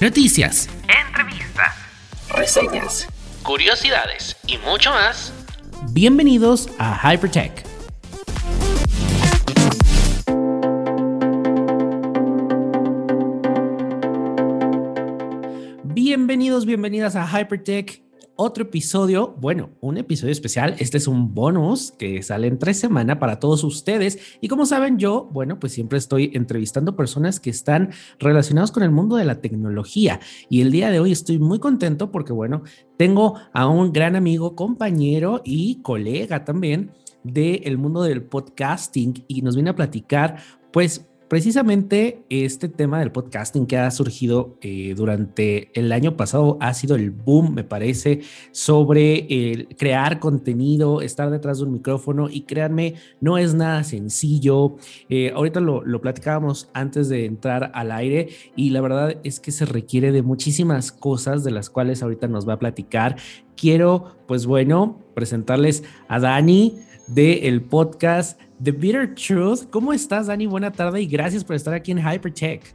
noticias, entrevistas, reseñas, curiosidades y mucho más. Bienvenidos a Hypertech. Bienvenidos, bienvenidas a Hypertech otro episodio, bueno, un episodio especial. Este es un bonus que sale en tres semanas para todos ustedes. Y como saben, yo, bueno, pues siempre estoy entrevistando personas que están relacionados con el mundo de la tecnología. Y el día de hoy estoy muy contento porque, bueno, tengo a un gran amigo, compañero y colega también del mundo del podcasting y nos viene a platicar, pues, Precisamente este tema del podcasting que ha surgido eh, durante el año pasado ha sido el boom, me parece, sobre crear contenido, estar detrás de un micrófono y créanme, no es nada sencillo. Eh, ahorita lo, platicábamos antes de entrar al aire y la verdad es que se requiere de muchísimas cosas de las cuales ahorita nos va a platicar. Quiero, pues bueno, presentarles a Dani del el podcast The Bitter Truth. ¿Cómo estás, Dani? Buena tarde y gracias por estar aquí en Hypertech.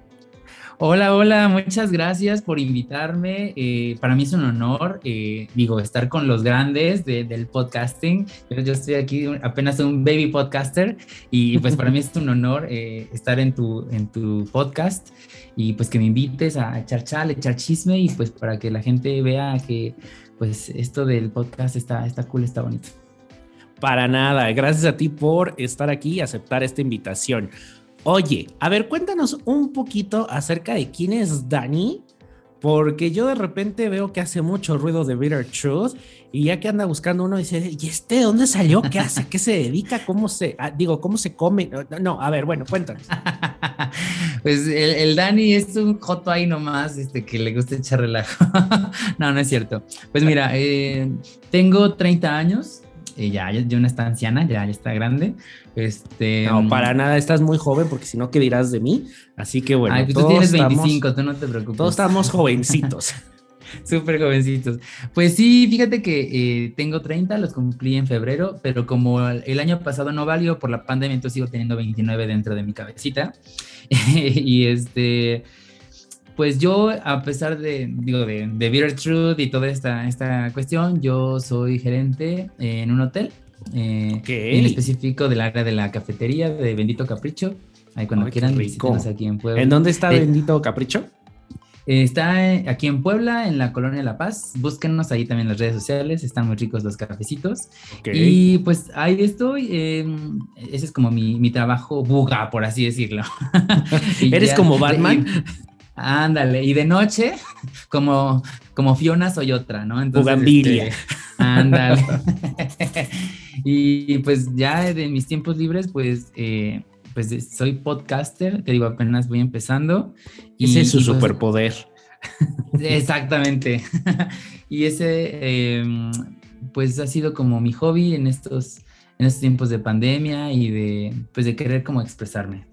Hola, hola, muchas gracias por invitarme. Eh, para mí es un honor, eh, digo, estar con los grandes del podcasting. Yo estoy aquí apenas un baby podcaster y pues para mí es un honor eh, estar en tu, en tu podcast y pues que me invites a echar chal, echar chisme y pues para que la gente vea que pues esto del podcast está, está cool, está bonito. Para nada, gracias a ti por estar aquí y aceptar esta invitación. Oye, a ver, cuéntanos un poquito acerca de quién es Dani, porque yo de repente veo que hace mucho ruido de Bitter Truth y ya que anda buscando uno dice, ¿y este dónde salió? ¿Qué hace? ¿Qué se dedica? ¿Cómo se, ah, digo, cómo se come? No, a ver, bueno, cuéntanos. Pues el, Dani es un joto ahí nomás, este, que le gusta echar relajo. no, no es cierto. Pues mira, eh, tengo 30 años, ya, ya una está anciana, ya, ya está grande. Este, no, para nada, estás muy joven porque si no, ¿qué dirás de mí? Así que bueno. Ay, pues tú tienes 25, tú no te preocupes. Todos estamos jovencitos. Súper jovencitos. Pues sí, fíjate que eh, tengo 30, los cumplí en febrero, pero como el año pasado no valió por la pandemia, entonces sigo teniendo 29 dentro de mi cabecita. y este, pues yo, a pesar de, digo, de, de Bitter Truth y toda esta, esta cuestión, yo soy gerente en un hotel, eh, en específico del área de la cafetería de Bendito Capricho. Ahí cuando quieran, aquí en Puebla. ¿En dónde está Bendito Capricho? Está aquí en Puebla, en la colonia La Paz. Búsquenos ahí también en las redes sociales. Están muy ricos los cafecitos. Y pues ahí estoy. Em, ese es como mi, mi, trabajo buga, por así decirlo. ¿Eres como Batman? Ándale, y de noche, como, como Fiona soy otra, ¿no? Entonces, este, ándale. y pues ya de mis tiempos libres, pues, eh, pues soy podcaster, te digo, apenas voy empezando. Y, ese es su pues, superpoder. Exactamente. y ese, em, pues ha sido como mi hobby en estos, en estos tiempos de pandemia y de, pues de querer como expresarme.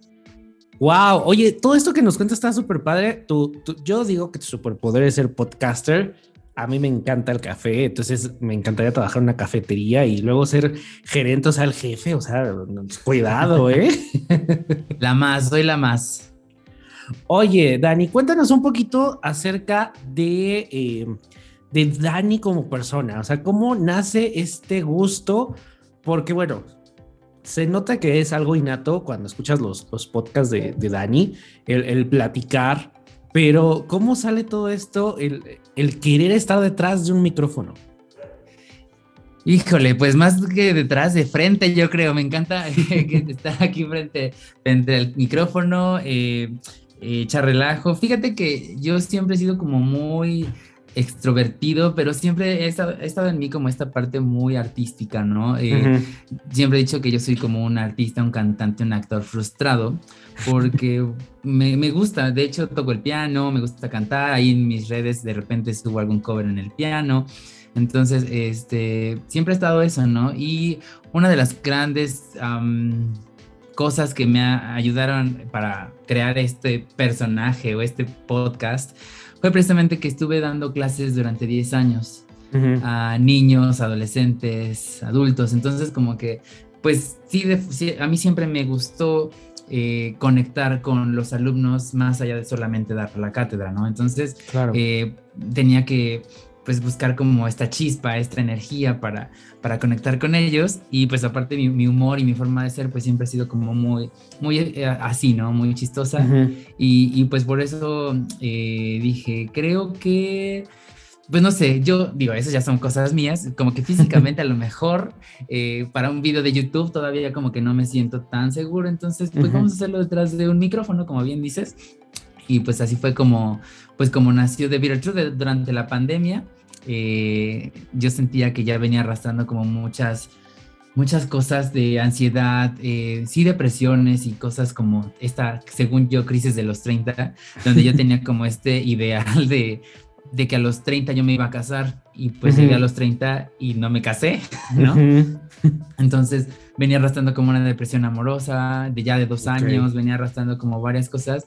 Wow, oye, todo esto que nos cuentas está súper padre. Tú, yo digo que tu superpoder es ser podcaster. A mí me encanta el café, entonces me encantaría trabajar en una cafetería y luego ser gerente, o sea, el jefe, o sea, cuidado, ¿eh? La más, soy la más. Oye, Dani, cuéntanos un poquito acerca de, eh, de Dani como persona, o sea, cómo nace este gusto, porque bueno, se nota que es algo innato cuando escuchas los, los podcasts de, de Dani, el, platicar, pero ¿cómo sale todo esto, el, el, querer estar detrás de un micrófono? Híjole, pues más que detrás, de frente, yo creo. Me encanta estar aquí frente, frente al micrófono, eh, eh, echar relajo. Fíjate que yo siempre he sido como muy extrovertido, pero siempre he estado, en mí como esta parte muy artística, ¿no? Eh, siempre he dicho que yo soy como un artista, un cantante, un actor frustrado, porque me, me, gusta, de hecho toco el piano, me gusta cantar, ahí en mis redes de repente subo algún cover en el piano, entonces, este, siempre ha estado eso, ¿no? Y una de las grandes... cosas que me ayudaron para crear este personaje o este podcast fue precisamente que estuve dando clases durante 10 años a niños, adolescentes, adultos. Entonces, como que, pues sí, a mí siempre me gustó eh, conectar con los alumnos más allá de solamente dar la cátedra, ¿no? Entonces, eh, tenía que pues buscar como esta chispa, esta energía para, para conectar con ellos. Y pues aparte mi, humor y mi forma de ser pues siempre ha sido como muy, muy eh, así, ¿no? Muy chistosa. Y, y, pues por eso dije, creo que pues no sé, yo digo, esas ya son cosas mías, como que físicamente a lo mejor eh, para un video de YouTube todavía como que no me siento tan seguro, entonces pues vamos a hacerlo detrás de un micrófono, como bien dices, y pues así fue como, pues como nació The Truth durante la pandemia, eh, yo sentía que ya venía arrastrando como muchas muchas cosas de ansiedad, eh, sí depresiones y cosas como esta, según yo, crisis de los 30, donde yo tenía como este ideal de, de que a los 30 yo me iba a casar y pues llegué a los 30 y no me casé, ¿no? Entonces venía arrastrando como una depresión amorosa de ya de dos años, venía arrastrando como varias cosas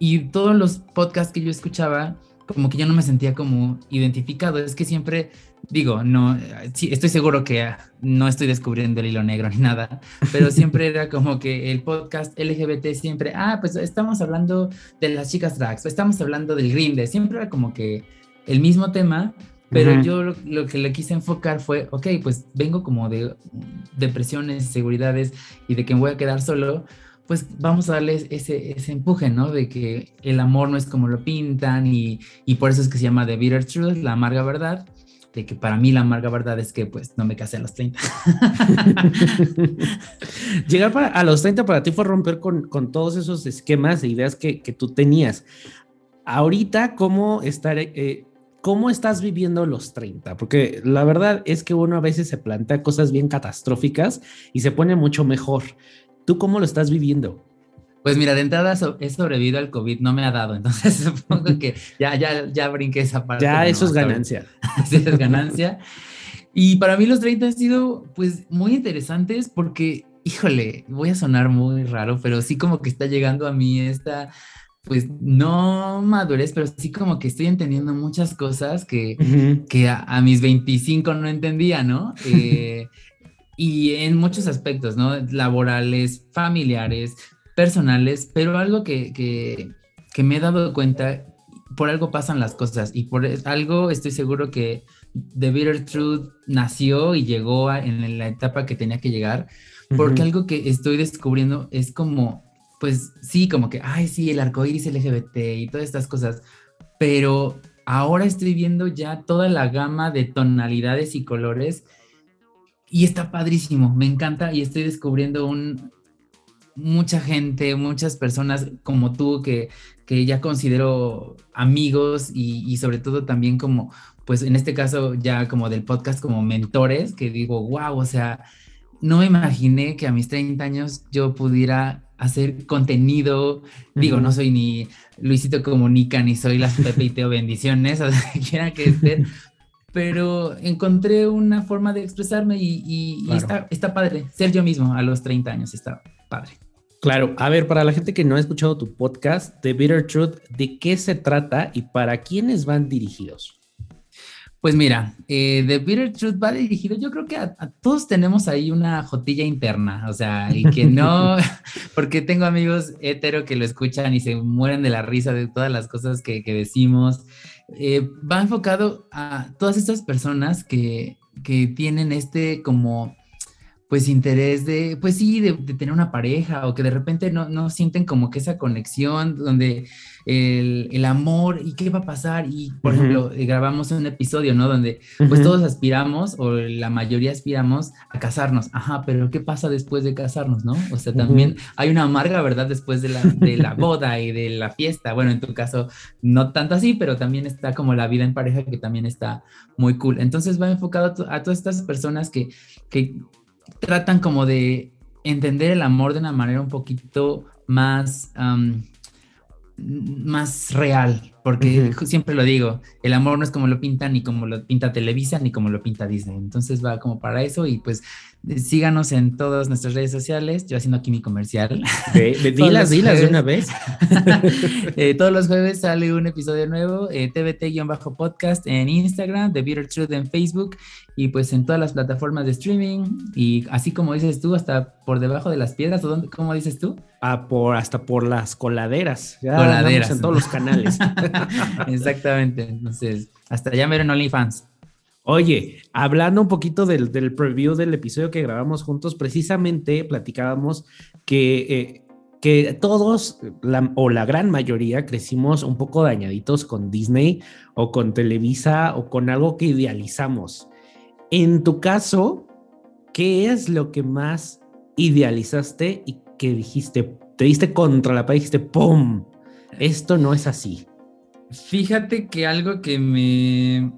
y todos los podcasts que yo escuchaba como que yo no me sentía como identificado, es que siempre digo, no, sí, estoy seguro que no estoy descubriendo el hilo negro ni nada, pero siempre era como que el podcast LGBT siempre, ah, pues estamos hablando de las chicas drags, estamos hablando del grinde, siempre era como que el mismo tema, pero yo lo, que le quise enfocar fue, ok, pues vengo como de depresiones, seguridades y de que me voy a quedar solo, pues vamos a darles ese, ese empuje, ¿no? De que el amor no es como lo pintan y, y por eso es que se llama The Bitter Truth, la amarga verdad de que para mí la amarga verdad es que pues no me casé a los 30. Llegar a los 30 para ti fue romper con, con todos esos esquemas e ideas que, que, tú tenías. Ahorita, ¿cómo, estar, eh, ¿cómo estás viviendo los 30? Porque la verdad es que uno a veces se plantea cosas bien catastróficas y se pone mucho mejor. ¿Tú cómo lo estás viviendo? Pues mira, de entrada he sobrevivido al COVID, no me ha dado, entonces supongo que ya, ya, ya brinqué esa parte. Ya eso es ganancia. eso es ganancia. Y para mí los 30 han sido pues muy interesantes porque, híjole, voy a sonar muy raro, pero sí como que está llegando a mí esta, pues no madurez, pero sí como que estoy entendiendo muchas cosas que, que a, mis 25 no entendía, ¿no? Eh, y en muchos aspectos, ¿no? Laborales, familiares, personales, pero algo que, que, me he dado cuenta, por algo pasan las cosas y por algo estoy seguro que The Bitter Truth nació y llegó en la etapa que tenía que llegar, porque algo que estoy descubriendo es como, pues sí, como que, ay, sí, el arco iris LGBT y todas estas cosas, pero ahora estoy viendo ya toda la gama de tonalidades y colores y está padrísimo, me encanta y estoy descubriendo un, mucha gente, muchas personas como tú que, que ya considero amigos y, sobre todo también como, pues en este caso ya como del podcast como mentores, que digo, wow, o sea, no me imaginé que a mis 30 años yo pudiera hacer contenido, digo, no soy ni Luisito Comunica, ni soy las Pepe y Teo Bendiciones, o sea, quiera que esté, pero encontré una forma de expresarme y, está, está padre, ser yo mismo a los 30 años, está padre. Claro, a ver, para la gente que no ha escuchado tu podcast, The Bitter Truth, ¿de qué se trata y para quiénes van dirigidos? Pues mira, eh, The Bitter Truth va dirigido, yo creo que a, todos tenemos ahí una jotilla interna, o sea, y que no, porque tengo amigos hetero que lo escuchan y se mueren de la risa de todas las cosas que, decimos. Eh, va enfocado a todas estas personas que, que tienen este como pues interés de, pues sí, de, tener una pareja o que de repente no, no sienten como que esa conexión donde el, el, amor y qué va a pasar y por ejemplo eh, grabamos un episodio, ¿no? Donde pues todos aspiramos o la mayoría aspiramos a casarnos, ajá, pero ¿qué pasa después de casarnos, no? O sea, también hay una amarga verdad después de la, de la boda y de la fiesta, bueno, en tu caso no tanto así, pero también está como la vida en pareja que también está muy cool. Entonces va enfocado a, a todas estas personas que, que tratan como de entender el amor de una manera un poquito más, más real, porque siempre lo digo, el amor no es como lo pinta, ni como lo pinta Televisa, ni como lo pinta Disney. Entonces va como para eso y pues síganos en todas nuestras redes sociales. Yo haciendo aquí mi comercial. De, dilas, dilas de una vez. Eh, todos los jueves sale un episodio nuevo, eh, TBT-podcast en Instagram, The Bitter Truth en Facebook y pues en todas las plataformas de streaming y así como dices tú, hasta por debajo de las piedras, ¿o dónde, ¿cómo dices tú? Ah, por, hasta por las coladeras. Ya coladeras. En todos los canales. Exactamente. Entonces, hasta ya me OnlyFans. Oye, hablando un poquito del, del, preview del episodio que grabamos juntos, precisamente platicábamos que, eh, que todos, o la gran mayoría, crecimos un poco dañaditos con Disney o con Televisa o con algo que idealizamos. En tu caso, ¿qué es lo que más idealizaste y que dijiste, te diste contra la pared y dijiste, ¡pum! Esto no es así. Fíjate que algo que me,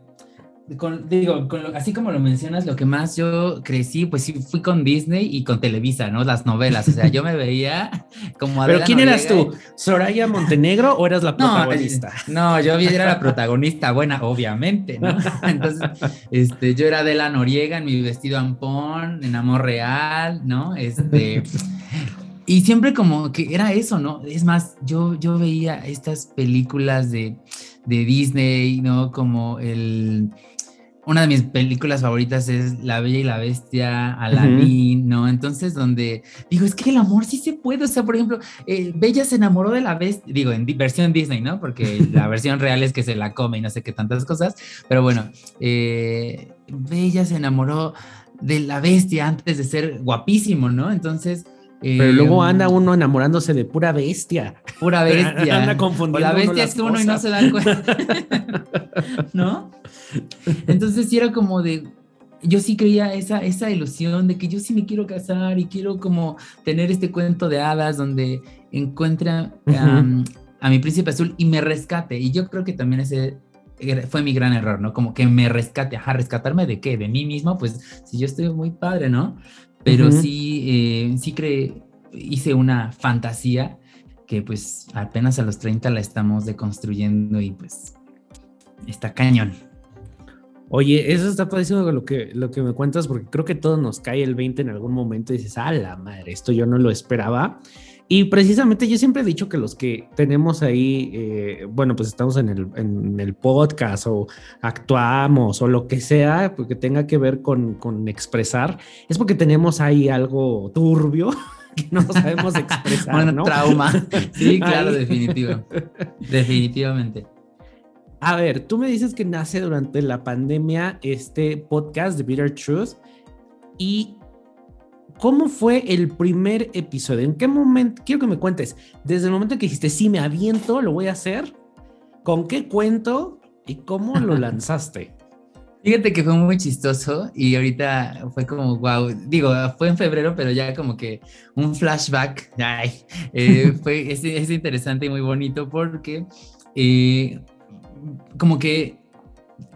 digo, así como lo mencionas, lo que más yo crecí, pues sí, fui con Disney y con Televisa, ¿no? Las novelas, o sea, yo me veía como... ¿Pero quién eras tú? ¿Soraya Montenegro o eras la protagonista? No, yo era la protagonista, buena, obviamente, ¿no? Entonces, este, yo era de la Noriega en mi vestido ampón, en Amor Real, ¿no? Este... Y siempre como que era eso, ¿no? Es más, yo, yo veía estas películas de, de Disney, ¿no? Como el una de mis películas favoritas es La Bella y la Bestia, Aladdin, ¿no? Entonces, donde digo, es que el amor sí se puede. O sea, por ejemplo, eh, Bella se enamoró de la bestia, digo, en versión Disney, ¿no? Porque la versión real es que se la come y no sé qué tantas cosas. Pero bueno, eh, Bella se enamoró de la bestia antes de ser guapísimo, ¿no? Entonces. Pero luego em, anda uno enamorándose de pura bestia. Pura bestia. anda confundiendo. la bestia es uno y no se da cuenta. ¿No? Entonces sí era como de, yo sí creía esa, esa ilusión de que yo sí me quiero casar y quiero como tener este cuento de hadas donde encuentra a mi príncipe azul y me rescate. Y yo creo que también ese fue mi gran error, ¿no? Como que me rescate, ajá, rescatarme de qué, de mí mismo, pues si yo estoy muy padre, ¿no? Pero sí, eh, sí creé, hice una fantasía que pues apenas a los 30 la estamos deconstruyendo y pues está cañón. Oye, eso está pareciendo lo que, lo que me cuentas, porque creo que todos nos cae el 20 en algún momento y dices, ah, la madre, esto yo no lo esperaba. Y precisamente yo siempre he dicho que los que tenemos ahí, eh, bueno, pues estamos en el, en el, podcast o actuamos o lo que sea, porque tenga que ver con, con expresar, es porque tenemos ahí algo turbio que no sabemos expresar. Un trauma. Sí, claro, definitivo. Definitivamente. A ver, tú me dices que nace durante la pandemia este podcast de Bitter Truth. ¿Y cómo fue el primer episodio? ¿En qué momento? Quiero que me cuentes. Desde el momento en que dijiste, sí, me aviento, lo voy a hacer. ¿Con qué cuento y cómo lo lanzaste? Fíjate que fue muy chistoso y ahorita fue como, wow, digo, fue en febrero, pero ya como que un flashback, ay, eh, fue, es, es, interesante y muy bonito porque eh, como que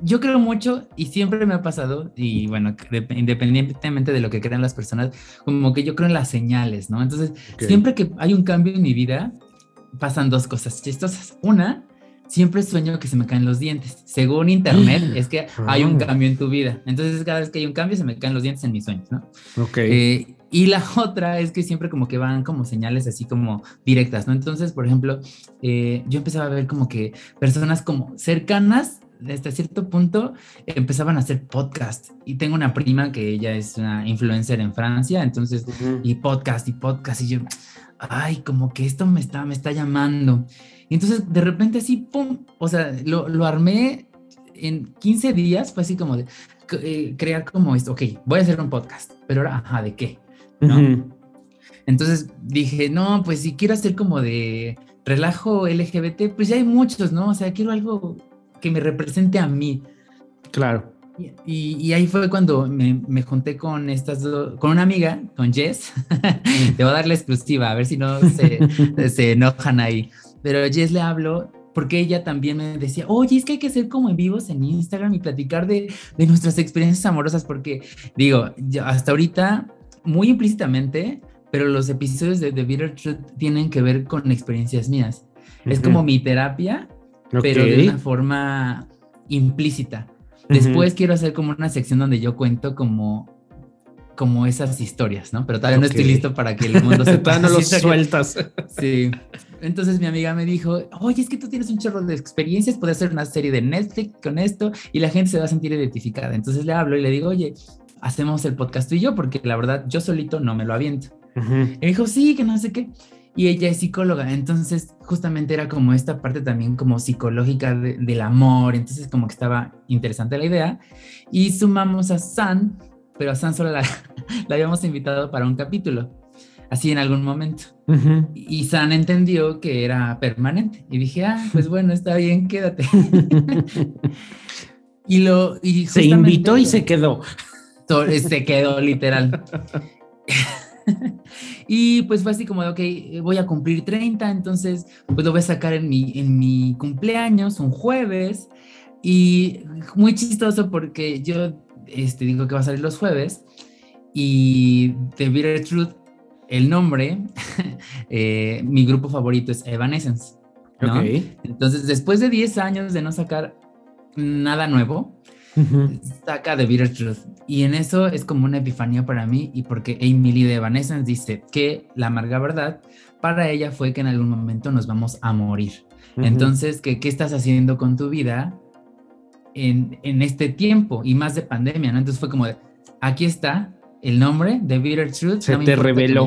yo creo mucho y siempre me ha pasado, y bueno, independientemente de lo que crean las personas, como que yo creo en las señales, ¿no? Entonces, siempre que hay un cambio en mi vida, pasan dos cosas chistosas. Una, siempre sueño que se me caen los dientes. Según internet, es que hay un ah. cambio en tu vida. Entonces, cada vez que hay un cambio, se me caen los dientes en mis sueños, ¿no? Ok. Eh, y la otra es que siempre como que van como señales así como directas, ¿no? Entonces, por ejemplo, eh, yo empezaba a ver como que personas como cercanas desde cierto punto empezaban a hacer podcast y tengo una prima que ella es una influencer en Francia, entonces, y podcast y podcast y yo, ay, como que esto me está, me está llamando. Y entonces de repente así, ¡pum! O sea, lo, lo armé en 15 días, fue así como de eh, crear como esto, ok, voy a hacer un podcast, pero ahora, ajá, ¿de qué? Entonces dije, no, pues si quiero hacer como de relajo LGBT, pues ya hay muchos, ¿no? O sea, quiero algo que me represente a mí. Claro. Y, ahí fue cuando me, junté con estas con una amiga, con Jess. Te voy a dar la exclusiva, a ver si no se, se enojan ahí. Pero Jess le hablo porque ella también me decía, oye, es que hay que ser como en vivos en Instagram y platicar de, de nuestras experiencias amorosas, porque digo, hasta ahorita muy implícitamente, pero los episodios de The Bitter Truth tienen que ver con experiencias mías. Es como mi terapia pero de una forma implícita. Después quiero hacer como una sección donde yo cuento como como esas historias, ¿no? Pero todavía no estoy listo para que el mundo se Todavía no los sueltas. Sí. Entonces mi amiga me dijo, oye, es que tú tienes un chorro de experiencias, puedes hacer una serie de Netflix con esto y la gente se va a sentir identificada. Entonces le hablo y le digo, oye, hacemos el podcast tú y yo, porque la verdad yo solito no me lo aviento. Y me dijo, sí, que no sé qué. Y ella es psicóloga, entonces justamente era como esta parte también como psicológica del amor, entonces como que estaba interesante la idea. Y sumamos a San, pero a San solo la, habíamos invitado para un capítulo, así en algún momento. Y San entendió que era permanente. Y dije, ah, pues bueno, está bien, quédate. y lo... Y se invitó y se quedó. Se quedó, literal. Y pues fue así como de, ok, voy a cumplir 30, entonces pues lo voy a sacar en mi, en mi cumpleaños, un jueves. Y muy chistoso porque yo este, digo que va a salir los jueves. Y The Bitter Truth, el nombre, eh, mi grupo favorito es Evanescence. ¿no? Entonces, después de 10 años de no sacar nada nuevo, saca The Bitter Truth. Y en eso es como una epifanía para mí, y porque Emily de Evanescence dice que la amarga verdad para ella fue que en algún momento nos vamos a morir. Entonces, ¿qué, ¿qué estás haciendo con tu vida en, este tiempo y más de pandemia, ¿no? Entonces fue como de, aquí está el nombre de Bitter Truth. Se te reveló.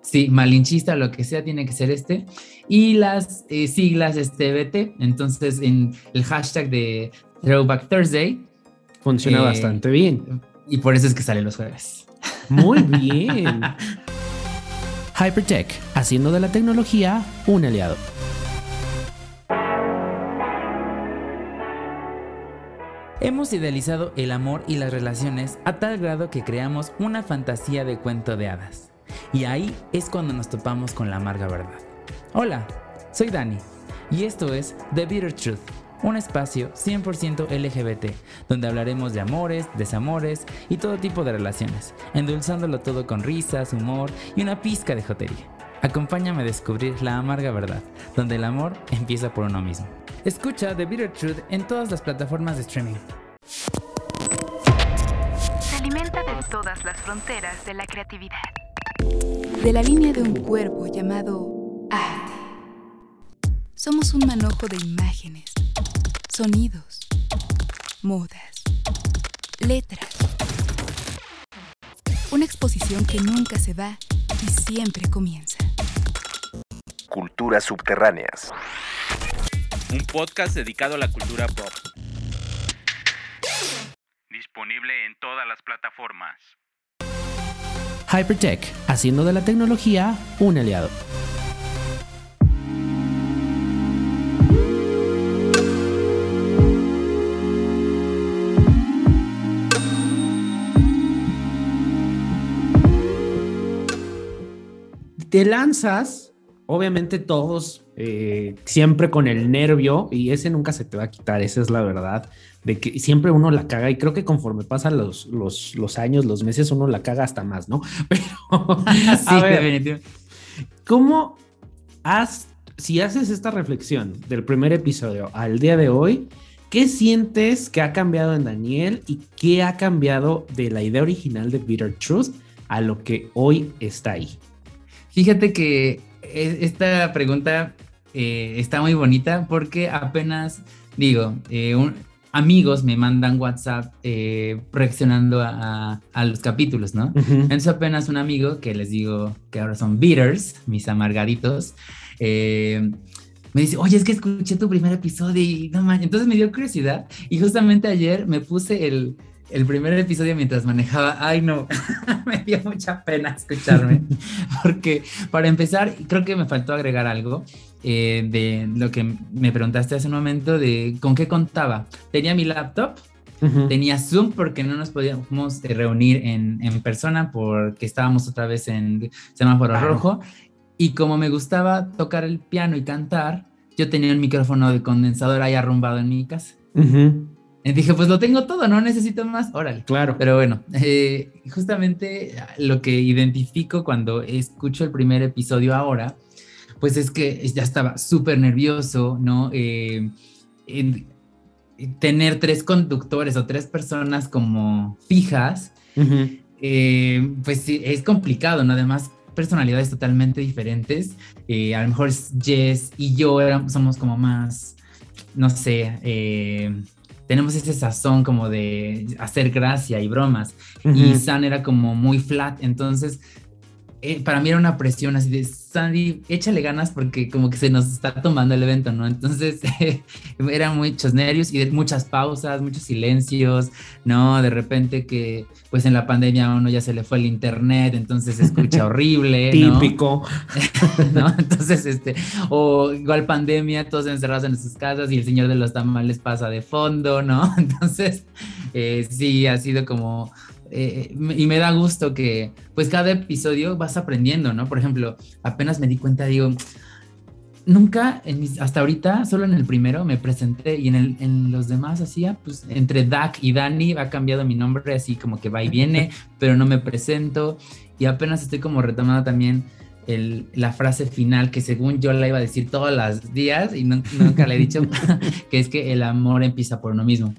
sí, malinchista, lo que sea, tiene que ser este. Y las eh, siglas este BT, entonces en el hashtag de Throwback Thursday. Funciona eh, bastante bien. Y por eso es que sale los jueves. Muy bien. Hypertech, haciendo de la tecnología un aliado. Hemos idealizado el amor y las relaciones a tal grado que creamos una fantasía de cuento de hadas. Y ahí es cuando nos topamos con la amarga verdad. Hola, soy Dani y esto es The Bitter Truth, un espacio 100% LGBT, donde hablaremos de amores, desamores y todo tipo de relaciones, endulzándolo todo con risas, humor y una pizca de jotería. Acompáñame a descubrir la amarga verdad, donde el amor empieza por uno mismo. Escucha The Bitter Truth en todas las plataformas de streaming. Se alimenta de todas las fronteras de la creatividad. De la línea de un cuerpo llamado arte. Somos un manojo de imágenes, sonidos, modas, letras. Una exposición que nunca se va y siempre comienza. Culturas subterráneas un podcast dedicado a la cultura pop. Disponible en todas las plataformas. Hypertech, haciendo de la tecnología un aliado. Te lanzas obviamente todos eh, siempre con el nervio y ese nunca se te va a quitar, esa es la verdad, de que siempre uno la caga y creo que conforme pasan los, los, años, los meses, uno la caga hasta más, ¿no? Pero, sí, ¿cómo has, si haces esta reflexión del primer episodio al día de hoy, ¿qué sientes que ha cambiado en Daniel y qué ha cambiado de la idea original de Bitter Truth a lo que hoy está ahí? Fíjate que esta pregunta eh, está muy bonita porque apenas, digo, eh, amigos me mandan WhatsApp eh, reaccionando a, los capítulos, ¿no? Entonces apenas un amigo que les digo que ahora son beaters, mis amargaditos, me dice, oye, es que escuché tu primer episodio y no manches. Entonces me dio curiosidad y justamente ayer me puse el, el primer episodio mientras manejaba, ay no, me dio mucha pena escucharme, porque para empezar, creo que me faltó agregar algo eh, de lo que me preguntaste hace un momento, de con qué contaba. Tenía mi laptop, tenía Zoom porque no nos podíamos reunir en, en, persona porque estábamos otra vez en semáforo rojo, y como me gustaba tocar el piano y cantar, yo tenía un micrófono de condensador ahí arrumbado en mi casa. Y dije, pues lo tengo todo, no necesito más, órale. Claro. Pero bueno, eh, justamente lo que identifico cuando escucho el primer episodio ahora, pues es que ya estaba súper nervioso, ¿no? Eh, en- tener tres conductores o tres personas como fijas, eh, pues sí, es complicado, ¿no? Además, personalidades totalmente diferentes. Eh, a lo mejor Jess y yo éramos, somos como más, no sé, eh, tenemos ese sazón como de hacer gracia y bromas. Y San era como muy flat, entonces eh, para mí era una presión así de Sandy, échale ganas porque como que se nos está tomando el evento, ¿no? Entonces eran muchos nervios y de- muchas pausas, muchos silencios, ¿no? De repente que pues en la pandemia a uno ya se le fue el internet, entonces se escucha horrible, ¿no? Típico. ¿no? Entonces, este, o igual pandemia, todos encerrados en sus casas y el señor de los tamales pasa de fondo, ¿no? Entonces, eh, sí, ha sido como, eh, y me da gusto que, pues cada episodio vas aprendiendo, ¿no? Por ejemplo, apenas me di cuenta, digo, nunca, en mis- hasta ahorita, solo en el primero me presenté y en, el, en los demás hacía, pues entre Dak y Dani ha cambiado mi nombre, así como que va y viene, pero no me presento y apenas estoy como retomando también el- la frase final que según yo la iba a decir todos los días y nun- nunca la he dicho, que es que el amor empieza por uno mismo.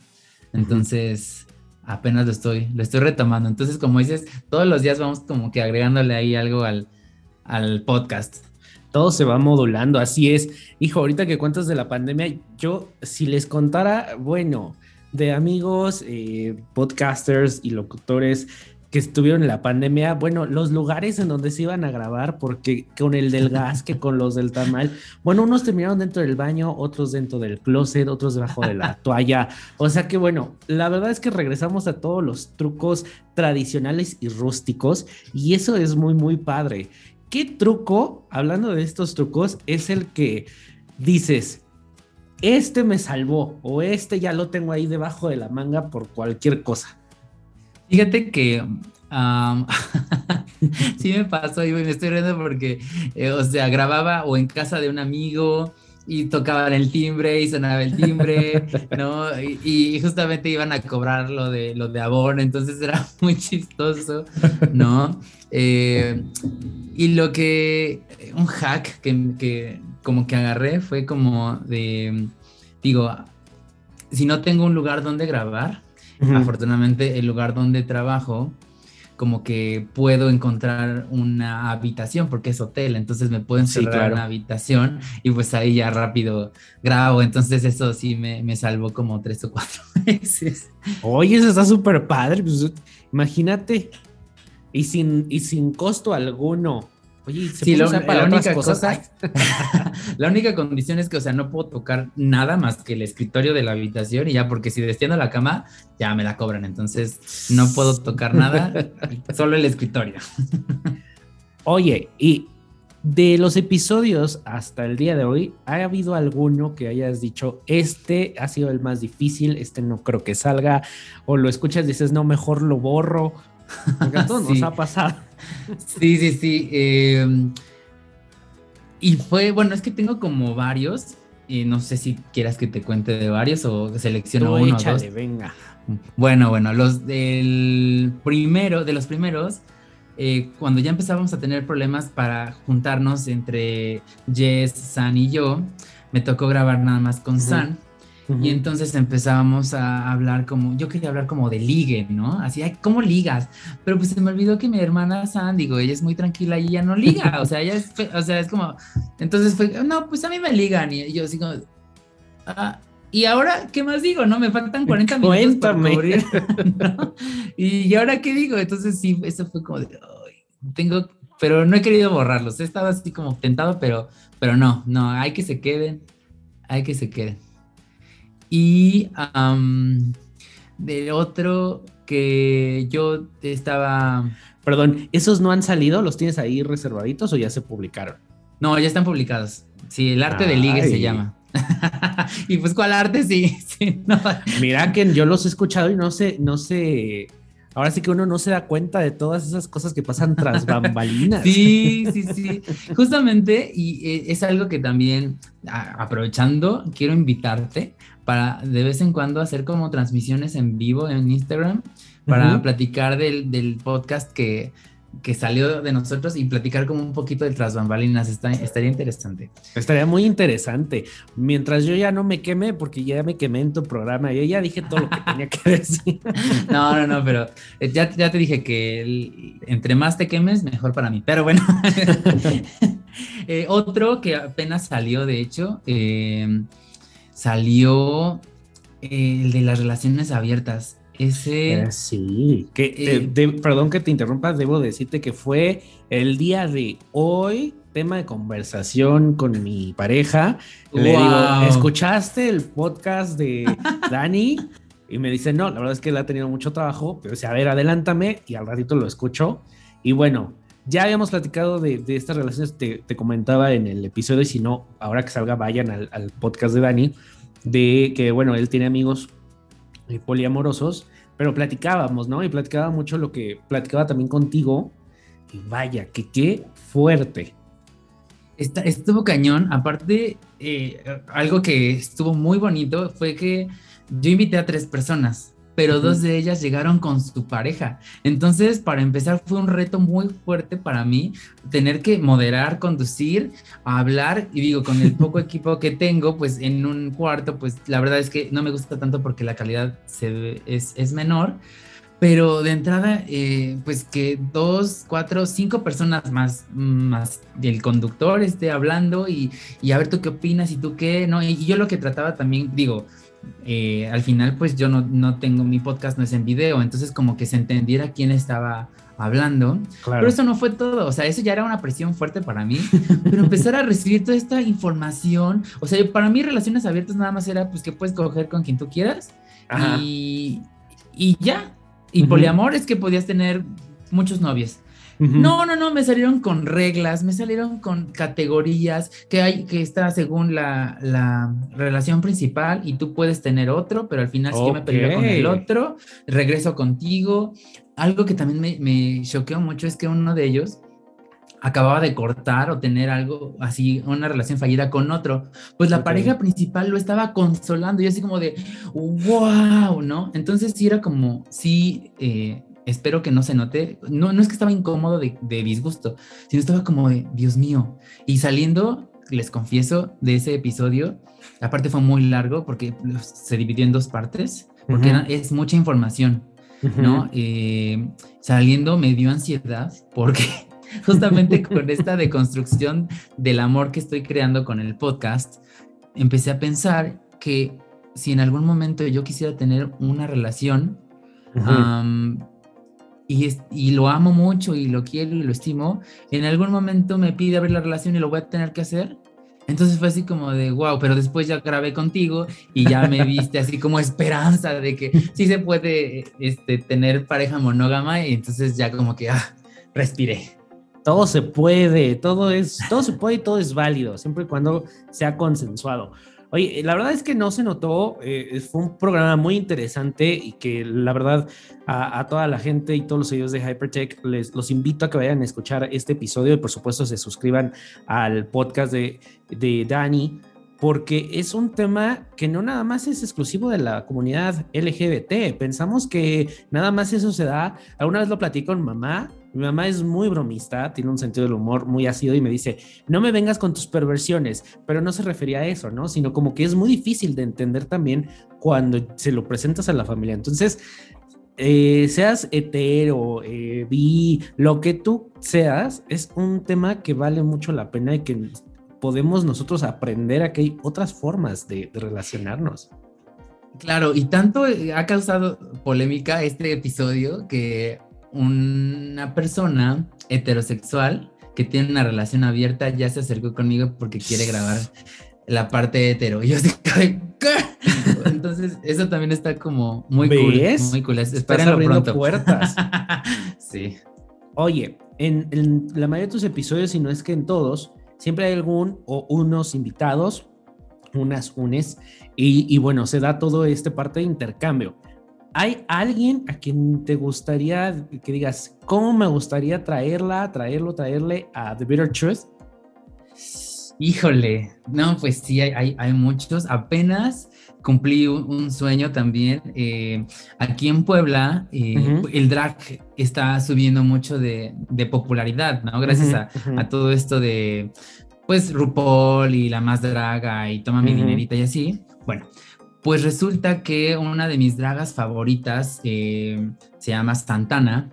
Entonces, apenas lo estoy, lo estoy retomando. Entonces, como dices, todos los días vamos como que agregándole ahí algo al, al podcast. Todo se va modulando, así es. Hijo, ahorita que cuentas de la pandemia, yo si les contara, bueno, de amigos, eh, podcasters y locutores que estuvieron en la pandemia, bueno, los lugares en donde se iban a grabar, porque con el del gas, que con los del tamal, bueno, unos terminaron dentro del baño, otros dentro del closet, otros debajo de la toalla. O sea que bueno, la verdad es que regresamos a todos los trucos tradicionales y rústicos, y eso es muy, muy padre. ¿Qué truco, hablando de estos trucos, es el que dices, este me salvó o este ya lo tengo ahí debajo de la manga por cualquier cosa? Fíjate que sí me pasó y me estoy riendo porque, eh, o sea, grababa o en casa de un amigo y tocaban el timbre y sonaba el timbre, ¿no? Y, y justamente iban a cobrar lo de, lo de abono, entonces era muy chistoso, ¿no? Eh, y lo que, un hack que, que como que agarré fue como de, digo, si no tengo un lugar donde grabar, afortunadamente el lugar donde trabajo como que puedo encontrar una habitación porque es hotel, entonces me puedo Sí, encerrar claro. en una habitación y pues ahí ya rápido grabo, entonces eso sí me, me salvó como tres o cuatro veces. Oye, eso está súper padre. pues, imagínate. Y sin, y sin costo alguno. Oye, ¿se Sí, puede la, usar para otras única cosas? cosa, la única condición es que, o sea, no puedo tocar nada más que el escritorio de la habitación y ya, porque si destiendo la cama, ya me la cobran, entonces no puedo tocar nada, solo el escritorio. Oye, y de los episodios hasta el día de hoy, ¿ha habido alguno que hayas dicho, este ha sido el más difícil, este no creo que salga? O lo escuchas y dices, no, mejor lo borro. Porque a todos nos ha pasado. Sí, sí, sí. eh, y fue, bueno, es que tengo como varios. Y no sé si quieras que te cuente de varios o selecciono Tú uno o échale, dos. venga. Bueno, bueno, los del primero, de los primeros, eh, cuando ya empezábamos a tener problemas para juntarnos entre Jess, San y yo, me tocó grabar nada más con. San. Y entonces empezábamos a hablar como, yo quería hablar como de ligue, ¿no? Así, ay, ¿cómo ligas? Pero pues se me olvidó que mi hermana San, digo, ella es muy tranquila y ella no liga, o sea, ella es, o sea, es como, entonces fue, no, pues a mí me ligan y yo así como, ah, y ahora, ¿qué más digo? No, me faltan 40 minutos Cuéntame. para cubrir, ¿no? Y ahora, ¿qué digo? Entonces sí, eso fue como de, ay, tengo, pero no he querido borrarlos, he estado así como tentado, pero, pero no, no, hay que se queden, hay que se queden. Y am, de otro que yo estaba. Perdón, ¿esos no han salido? ¿Los tienes ahí reservaditos o ya se publicaron? No, ya están publicados. Sí, el arte de ligue se Ay. llama. y pues, ¿cuál arte? Sí, sí, no. Mira que yo los he escuchado y no sé, no sé. Ahora sí que uno no se da cuenta de todas esas cosas que pasan tras bambalinas. Sí, sí, sí. Justamente, y eh, es algo que también, aprovechando, quiero invitarte para de vez en cuando hacer como transmisiones en vivo en Instagram para Ujú. platicar del, del podcast que, que salió de nosotros y platicar como un poquito de tras bambalinas. Está, estaría interesante. Estaría muy interesante. Mientras yo ya no me queme, porque ya me quemé en tu programa, yo ya dije todo lo que tenía que decir. No, no, no, pero eh, ya, ya te dije que el- entre más te quemes, mejor para mí. Pero bueno, Eh, otro que apenas salió, de hecho, eh, salió eh, el de las relaciones abiertas. Ese... Eh, sí, que, Eh, de- perdón que te interrumpa, debo decirte que fue el día de hoy tema de conversación con mi pareja. Le digo. ¿escuchaste el podcast de Dani? Y me dice, no, la verdad es que él ha tenido mucho trabajo, pero dice, a ver, adelántame y al ratito lo escucho. Y bueno, ya habíamos platicado de, de estas relaciones, te, te comentaba en el episodio, y si no, ahora que salga, vayan al, al podcast de Dani, de que, bueno, él tiene amigos eh, poliamorosos, pero platicábamos, ¿no? Y platicaba mucho lo que platicaba también contigo. Y vaya, que qué fuerte. Está- estuvo cañón. Aparte, eh, algo que estuvo muy bonito fue que yo invité a tres personas, pero dos de ellas llegaron con su pareja. Entonces, para empezar, fue un reto muy fuerte para mí tener que moderar, conducir, hablar. Y digo, con el poco equipo que tengo, pues en un cuarto, pues la verdad es que no me gusta tanto porque la calidad se ve- es, es menor. Pero de entrada, eh, pues que dos, cuatro, cinco personas más, más el conductor esté hablando y, y a ver tú qué opinas y tú qué, ¿no? Y yo lo que trataba también, digo, eh, al final pues yo no, no tengo, mi podcast no es en video, entonces como que se entendiera quién estaba hablando. Claro. Pero eso no fue todo, o sea, eso ya era una presión fuerte para mí, pero empezar a recibir toda esta información, o sea, para mí relaciones abiertas nada más era pues que puedes coger con quien tú quieras Ajá. y, y ya. Y Ujú. poliamor es que podías tener muchos novios. No, no, no, me salieron con reglas, me salieron con categorías que hay, que está según la, la relación principal y tú puedes tener otro, pero al final si yo me peleo con el otro, regreso contigo. Algo que también me, me choqueó mucho es que uno de ellos acababa de cortar o tener algo así, una relación fallida con otro. Pues la pareja principal lo estaba consolando y yo así como de, wow, ¿no? Entonces sí era como, sí, eh, espero que no se note, no, no es que estaba incómodo de, de disgusto, sino estaba como de, Dios mío. Y saliendo, les confieso, de ese episodio, aparte fue muy largo porque se dividió en dos partes, porque Ujú. era- es mucha información. Ujú. ¿no? Eh, saliendo me dio ansiedad porque justamente con esta deconstrucción del amor que estoy creando con el podcast, empecé a pensar que si en algún momento yo quisiera tener una relación Ujú. am, y, es- y lo amo mucho y lo quiero y lo estimo, en algún momento me pide abrir la relación y lo voy a tener que hacer. Entonces fue así como de wow, pero después ya grabé contigo y ya me viste así como esperanza de que sí se puede este, tener pareja monógama y entonces ya como que ah, respiré. Todo se puede, todo es, todo se puede y todo es válido, siempre y cuando sea consensuado. Oye, la verdad es que no se notó, eh, fue un programa muy interesante y que la verdad a, toda la gente y todos los seguidores de Hypertech les los invito a que vayan a escuchar este episodio y por supuesto se suscriban al podcast de, de Dani porque es un tema que no nada más es exclusivo de la comunidad LGBT. Pensamos que nada más eso se da. Alguna vez lo platicé con mamá. Mi mamá es muy bromista, tiene un sentido del humor muy ácido y me dice, no me vengas con tus perversiones, pero no se refería a eso, ¿no? Sino como que es muy difícil de entender también cuando se lo presentas a la familia. Entonces, eh, seas hetero, eh, bi, lo que tú seas, es un tema que vale mucho la pena y que podemos nosotros aprender a que hay otras formas de, de relacionarnos. Claro, y tanto eh, ha causado polémica este episodio que una persona heterosexual que tiene una relación abierta ya se acercó conmigo porque quiere grabar la parte hetero. Y yo así, ¿qué? Entonces, eso también está como muy ¿Ves? cool. Muy cool. Espérenlo abriendo pronto. puertas. sí. Oye, en, en la mayoría de tus episodios, si no es que en todos, siempre hay algún o unos invitados, unas unes, y, y bueno, se da todo este parte de intercambio. ¿Hay alguien a quien te gustaría que digas, cómo me gustaría traerla, traerlo, traerle a The Bitter Truth? Híjole, no, pues sí, hay, hay, hay muchos. Apenas cumplí un, un sueño también. eh, aquí en Puebla, eh, el drag está subiendo mucho de, de popularidad, ¿no? Gracias a, todo esto de, pues, RuPaul y la más draga y toma mi Ujú. dinerita y así. Bueno, pues resulta que una de mis dragas favoritas eh, se llama Santana.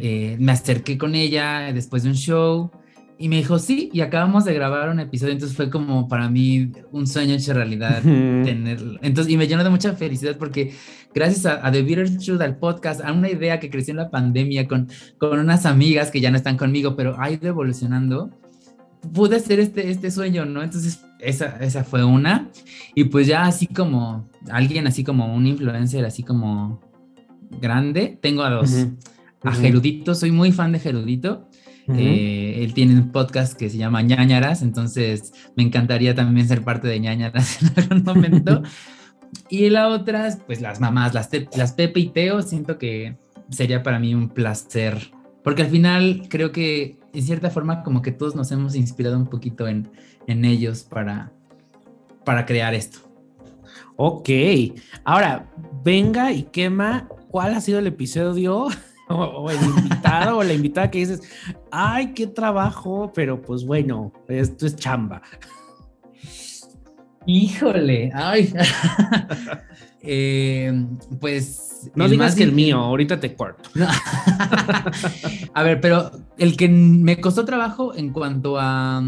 Eh, me acerqué con ella después de un show y me dijo sí, y acabamos de grabar un episodio, entonces fue como para mí un sueño hecho realidad tenerlo. Entonces, y me llenó de mucha felicidad porque gracias a, a The Bitter Truth, al podcast, a una idea que creció en la pandemia con, con unas amigas que ya no están conmigo, pero ha ido evolucionando, pude hacer este, este sueño, ¿no? Entonces, esa, esa fue una. Y pues ya así como alguien, así como un influencer, así como grande, tengo a dos. Ujú. A Ujú. Gerudito, soy muy fan de Gerudito. Ujú. Eh, él tiene un podcast que se llama ñañaras, entonces me encantaría también ser parte de ñañaras en algún momento. y la otra, pues las mamás, las, las Pepe y Teo, siento que sería para mí un placer, porque al final creo que en cierta forma como que todos nos hemos inspirado un poquito en, en ellos para, para crear esto. Ok. Ahora, venga y quema. ¿Cuál ha sido el episodio? O, o el invitado o la invitada que dices, ay, qué trabajo, pero pues bueno, esto es chamba. Híjole, ay. Eh, pues... No digas más que el mío, ahorita te corto. No. a ver, pero el que me costó trabajo en cuanto a.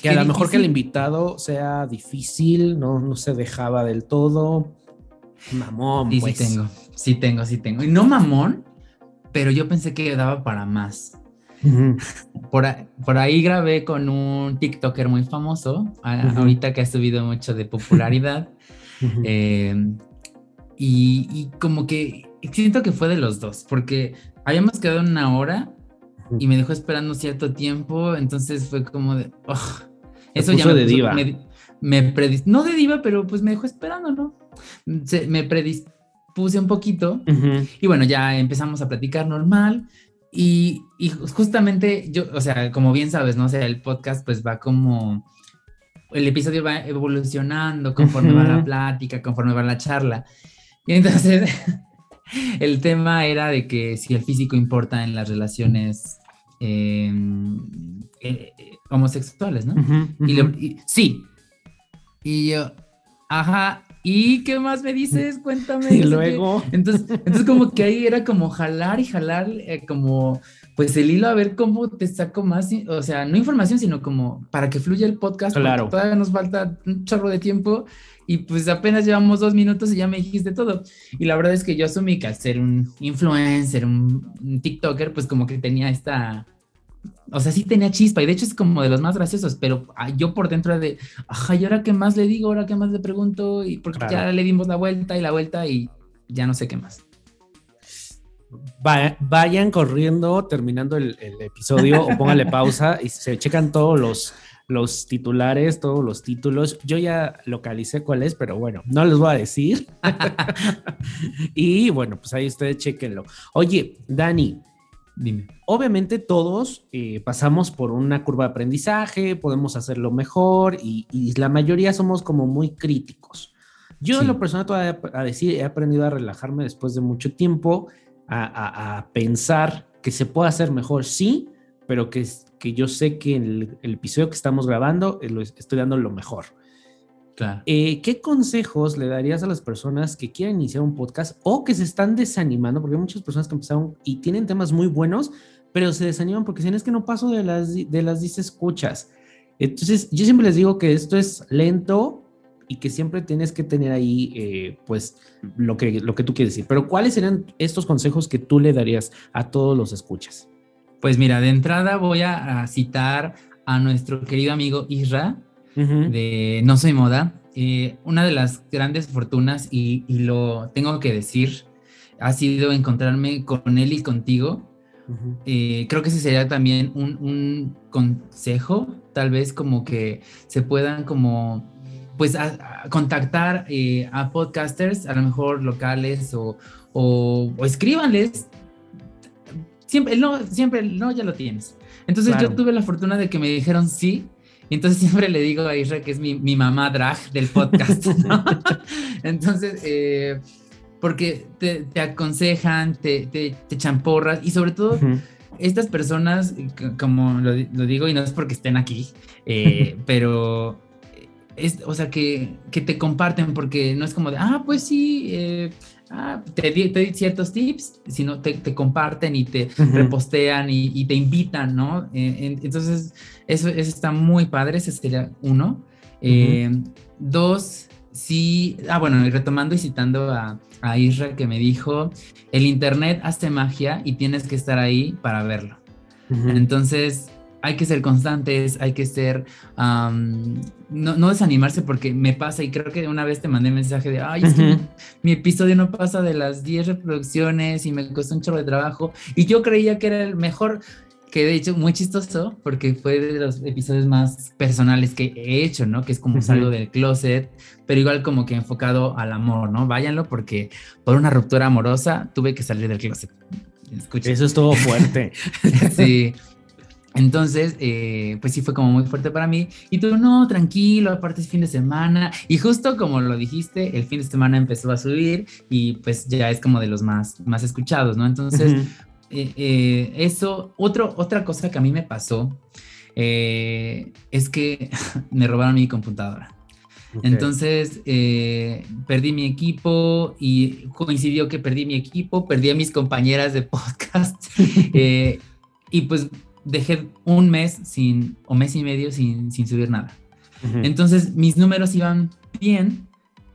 Que a lo mejor que el invitado sea difícil, no, no se dejaba del todo. Mamón, Sí, pues. sí tengo. Sí tengo, sí tengo. Y no mamón, pero yo pensé que daba para más. Por, ahí grabé con un TikToker muy famoso, ahorita que ha subido mucho de popularidad. Eh, y, y como que siento que fue de los dos, porque habíamos quedado una hora y me dejó esperando cierto tiempo, entonces fue como de... ugh. eso ya me de puso- diva. Me, me predis- no de diva, pero pues me dejó esperando, ¿no? Se- me predispuse un poquito Ujú. y bueno, ya empezamos a platicar normal. Y, y justamente yo, o sea, como bien sabes, ¿no? O sea, el podcast pues va como, el episodio va evolucionando conforme va la plática, conforme va la charla. Y entonces el tema era de que si el físico importa en las relaciones eh, eh, eh, homosexuales, ¿no? Ujú. Y le- Ujú. y- sí. Y yo, ajá, ¿y qué más me dices? Cuéntame. Y luego. Entonces, entonces como que ahí era como jalar y jalar, eh, como pues el hilo a ver cómo te saco más, o sea, no información, sino como para que fluya el podcast. Claro. Todavía nos falta un chorro de tiempo y pues apenas llevamos dos minutos y ya me dijiste todo. Y la verdad es que yo asumí que al ser un influencer, un, un TikToker, pues como que tenía esta... O sea, sí tenía chispa y de hecho es como de los más graciosos, pero ah, yo por dentro era de, ajá, ¿y ahora qué más le digo? ¿Ahora qué más le pregunto? Y porque Claro. ya le dimos la vuelta y la vuelta y ya no sé qué más. Va- vayan corriendo terminando el, el episodio o póngale pausa y se checan todos los, los titulares, todos los títulos. Yo ya localicé cuál es, pero bueno, no les voy a decir. y bueno, pues ahí ustedes chequenlo. Oye, Dani, Dime. obviamente todos eh, pasamos por una curva de aprendizaje, podemos hacerlo mejor y, y la mayoría somos como muy críticos. Yo Sí. en lo personal a, decir, he aprendido a relajarme después de mucho tiempo, a, a- a pensar que se puede hacer mejor, sí, pero que, que yo sé que en el, el episodio que estamos grabando eh, lo estoy dando lo mejor. Claro. Eh, ¿Qué consejos le darías a las personas que quieren iniciar un podcast o que se están desanimando? Porque hay muchas personas que empezaron y tienen temas muy buenos, pero se desaniman porque dicen es que no paso de las, de las 10 escuchas. Entonces, yo siempre les digo que esto es lento y que siempre tienes que tener ahí, eh, pues, lo que, lo que tú quieres decir. Pero, ¿cuáles serían estos consejos que tú le darías a todos los escuchas? Pues mira, de entrada voy a, a citar a nuestro querido amigo Isra de No Soy Moda. Eh, una de las grandes fortunas, y, y lo tengo que decir, ha sido encontrarme con él y contigo. Eh, creo que ese sería también un, un consejo, tal vez como que se puedan como pues a- a contactar eh, a podcasters, a lo mejor locales o, o, o escríbanles. Siempre, el no, siempre, el no, ya lo tienes. Entonces Claro. yo tuve la fortuna de que me dijeron sí Y entonces siempre le digo a Isra que es mi, mi mamá drag del podcast, ¿no? entonces, eh, porque te, te aconsejan, te, te, te, champorras y sobre todo... Uh -huh estas personas, como lo, lo, digo, y no es porque estén aquí, eh, pero es, o sea, que, que, te comparten, porque no es como de, ah, pues sí, eh, ah, te, di, te, di, ciertos tips, sino te, te comparten y te uh -huh. repostean y, y, te invitan, ¿no? Eh, entonces, eso, eso, está muy padre, ese sería uno. Uh -huh. Dos, sí, ah, bueno, y retomando y citando a, a Isra que me dijo, el Internet hace magia y tienes que estar ahí para verlo. Uh -huh. Entonces, hay que ser constantes, hay que ser, um, no, no, desanimarse porque me pasa y creo que una vez te mandé mensaje de, ay, es que uh -huh. mi episodio no pasa de las 10 reproducciones y me costó un chorro de trabajo y yo creía que era el mejor, que de hecho muy chistoso porque fue de los episodios más personales que he hecho, ¿no? Que es como uh -huh. salgo del closet, pero igual como que enfocado al amor, ¿no? Váyanlo porque por una ruptura amorosa tuve que salir del closet. Escuchen. Eso estuvo fuerte. sí. Entonces, eh, pues sí fue como muy fuerte para mí. Y tú, no, tranquilo, aparte es fin de semana. Y justo como lo dijiste, el fin de semana empezó a subir y pues ya es como de los más, más escuchados, ¿no? Entonces, uh -huh. eh, eh, eso, otro, otra cosa que a mí me pasó es que me robaron mi computadora. Okay. Entonces eh, perdí mi equipo y coincidió que perdí mi equipo, perdí a mis compañeras de podcast eh, y pues dejé un mes sin, o mes y medio sin, sin subir nada. Uh -huh. Entonces mis números iban bien,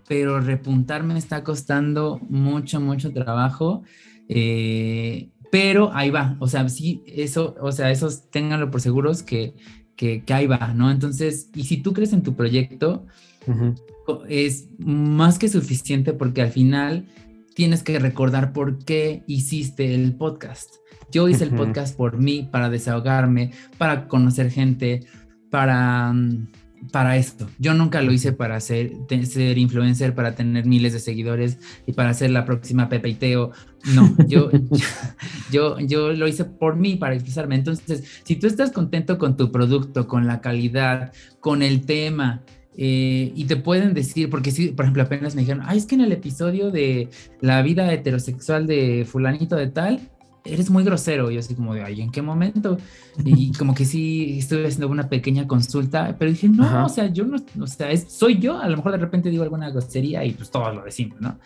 pero repuntar me está costando mucho, mucho trabajo. Eh, pero ahí va, o sea, sí, eso, o sea, esos ténganlo por seguros que, que, que ahí va, ¿no? Entonces, y si tú crees en tu proyecto, uh -huh. es más que suficiente porque al final tienes que recordar por qué hiciste el podcast. Yo hice uh -huh. el podcast por mí, para desahogarme, para conocer gente, para, mm, para esto. Yo nunca lo hice para ser, ser influencer, para tener miles de seguidores y para ser la próxima Pepe y Teo. No, yo, yo, yo lo hice por mí, para expresarme. Entonces, si tú estás contento con tu producto, con la calidad, con el tema, eh, y te pueden decir, porque si, por ejemplo, apenas me dijeron, ay, es que en el episodio de la vida heterosexual de fulanito de tal, eres muy grosero. Y así como de, ay, ¿en qué momento? Y como que sí, estuve haciendo una pequeña consulta, pero dije, no, Ajá. o sea, yo no, o sea, es, soy yo, a lo mejor de repente digo alguna grosería y pues todos lo decimos, ¿no?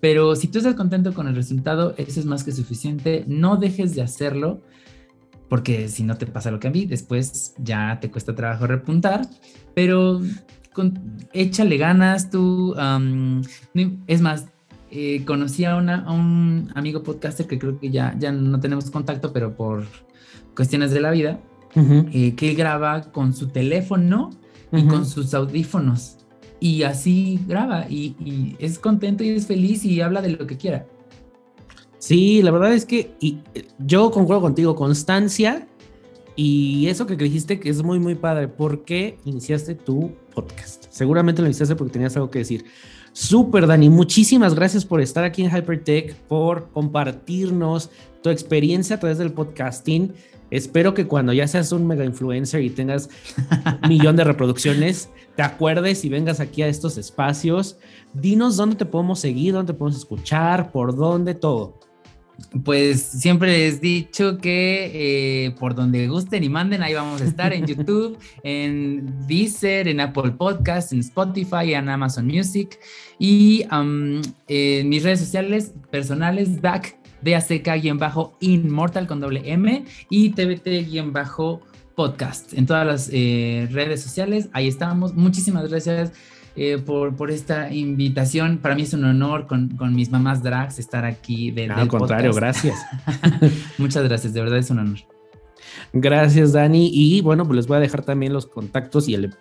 Pero si tú estás contento con el resultado, eso es más que suficiente. No dejes de hacerlo, porque si no te pasa lo que a mí, después ya te cuesta trabajo repuntar, pero con, échale ganas, tú, um, es más, eh, conocí a, una, a, un amigo podcaster que creo que ya, ya no tenemos contacto, pero por cuestiones de la vida, uh -huh. eh, que él graba con su teléfono y uh -huh. con sus audífonos. Y así graba y, y, es contento y es feliz y habla de lo que quiera. Sí, la verdad es que y, yo concuerdo contigo, constancia y eso que dijiste que es muy, muy padre. ¿Por qué iniciaste tu podcast? Seguramente lo iniciaste porque tenías algo que decir. Súper, Dani. Muchísimas gracias por estar aquí en Hypertech, por compartirnos tu experiencia a través del podcasting. Espero que cuando ya seas un mega influencer y tengas un millón de reproducciones, te acuerdes y vengas aquí a estos espacios. Dinos dónde te podemos seguir, dónde te podemos escuchar, por dónde, todo. Pues siempre les he dicho que eh, por donde gusten y manden, ahí vamos a estar en YouTube, en Deezer, en Apple Podcast, en Spotify, en Amazon Music y um, en mis redes sociales personales, DAC, DACK-Inmortal con doble M y TBT-podcast en todas las eh, redes sociales. Ahí estamos. Muchísimas gracias eh, por, por, esta invitación. Para mí es un honor con, con mis mamás drags estar aquí. De, Al contrario, podcast. gracias. Muchas gracias, de verdad es un honor. Gracias, Dani. Y bueno, pues les voy a dejar también los contactos y el,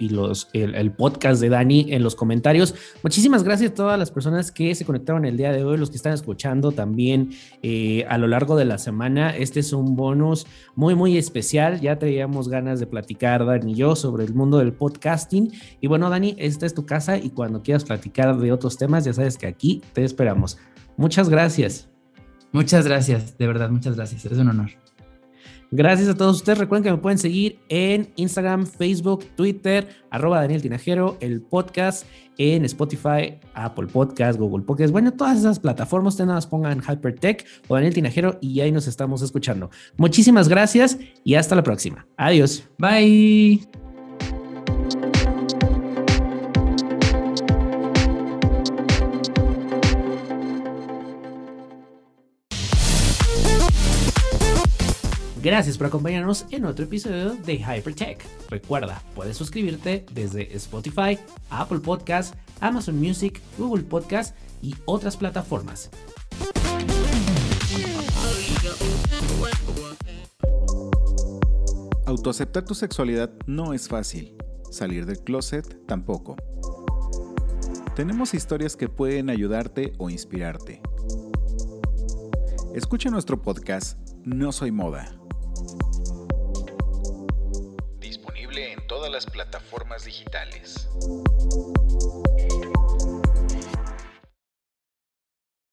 el, podcast de Dani en los comentarios. Muchísimas gracias a todas las personas que se conectaron el día de hoy, los que están escuchando también eh, a lo largo de la semana. Este es un bonus muy, muy especial. Ya teníamos ganas de platicar, Dani y yo, sobre el mundo del podcasting. Y bueno, Dani, esta es tu casa y cuando quieras platicar de otros temas, ya sabes que aquí te esperamos. Muchas gracias. Muchas gracias, de verdad, muchas gracias. Es un honor. Gracias a todos ustedes. Recuerden que me pueden seguir en Instagram, Facebook, Twitter, arroba Daniel Tinajero, el podcast en Spotify, Apple Podcast, Google Podcast. Bueno, todas esas plataformas, ustedes nada más pongan Hypertech o Daniel Tinajero y ahí nos estamos escuchando. Muchísimas gracias y hasta la próxima. Adiós. Bye. Gracias por acompañarnos en otro episodio de Hypertech. Recuerda, puedes suscribirte desde Spotify, Apple Podcast, Amazon Music, Google Podcast y otras plataformas. Autoaceptar tu sexualidad no es fácil. Salir del closet tampoco. Tenemos historias que pueden ayudarte o inspirarte. Escucha nuestro podcast No Soy Moda las plataformas digitales.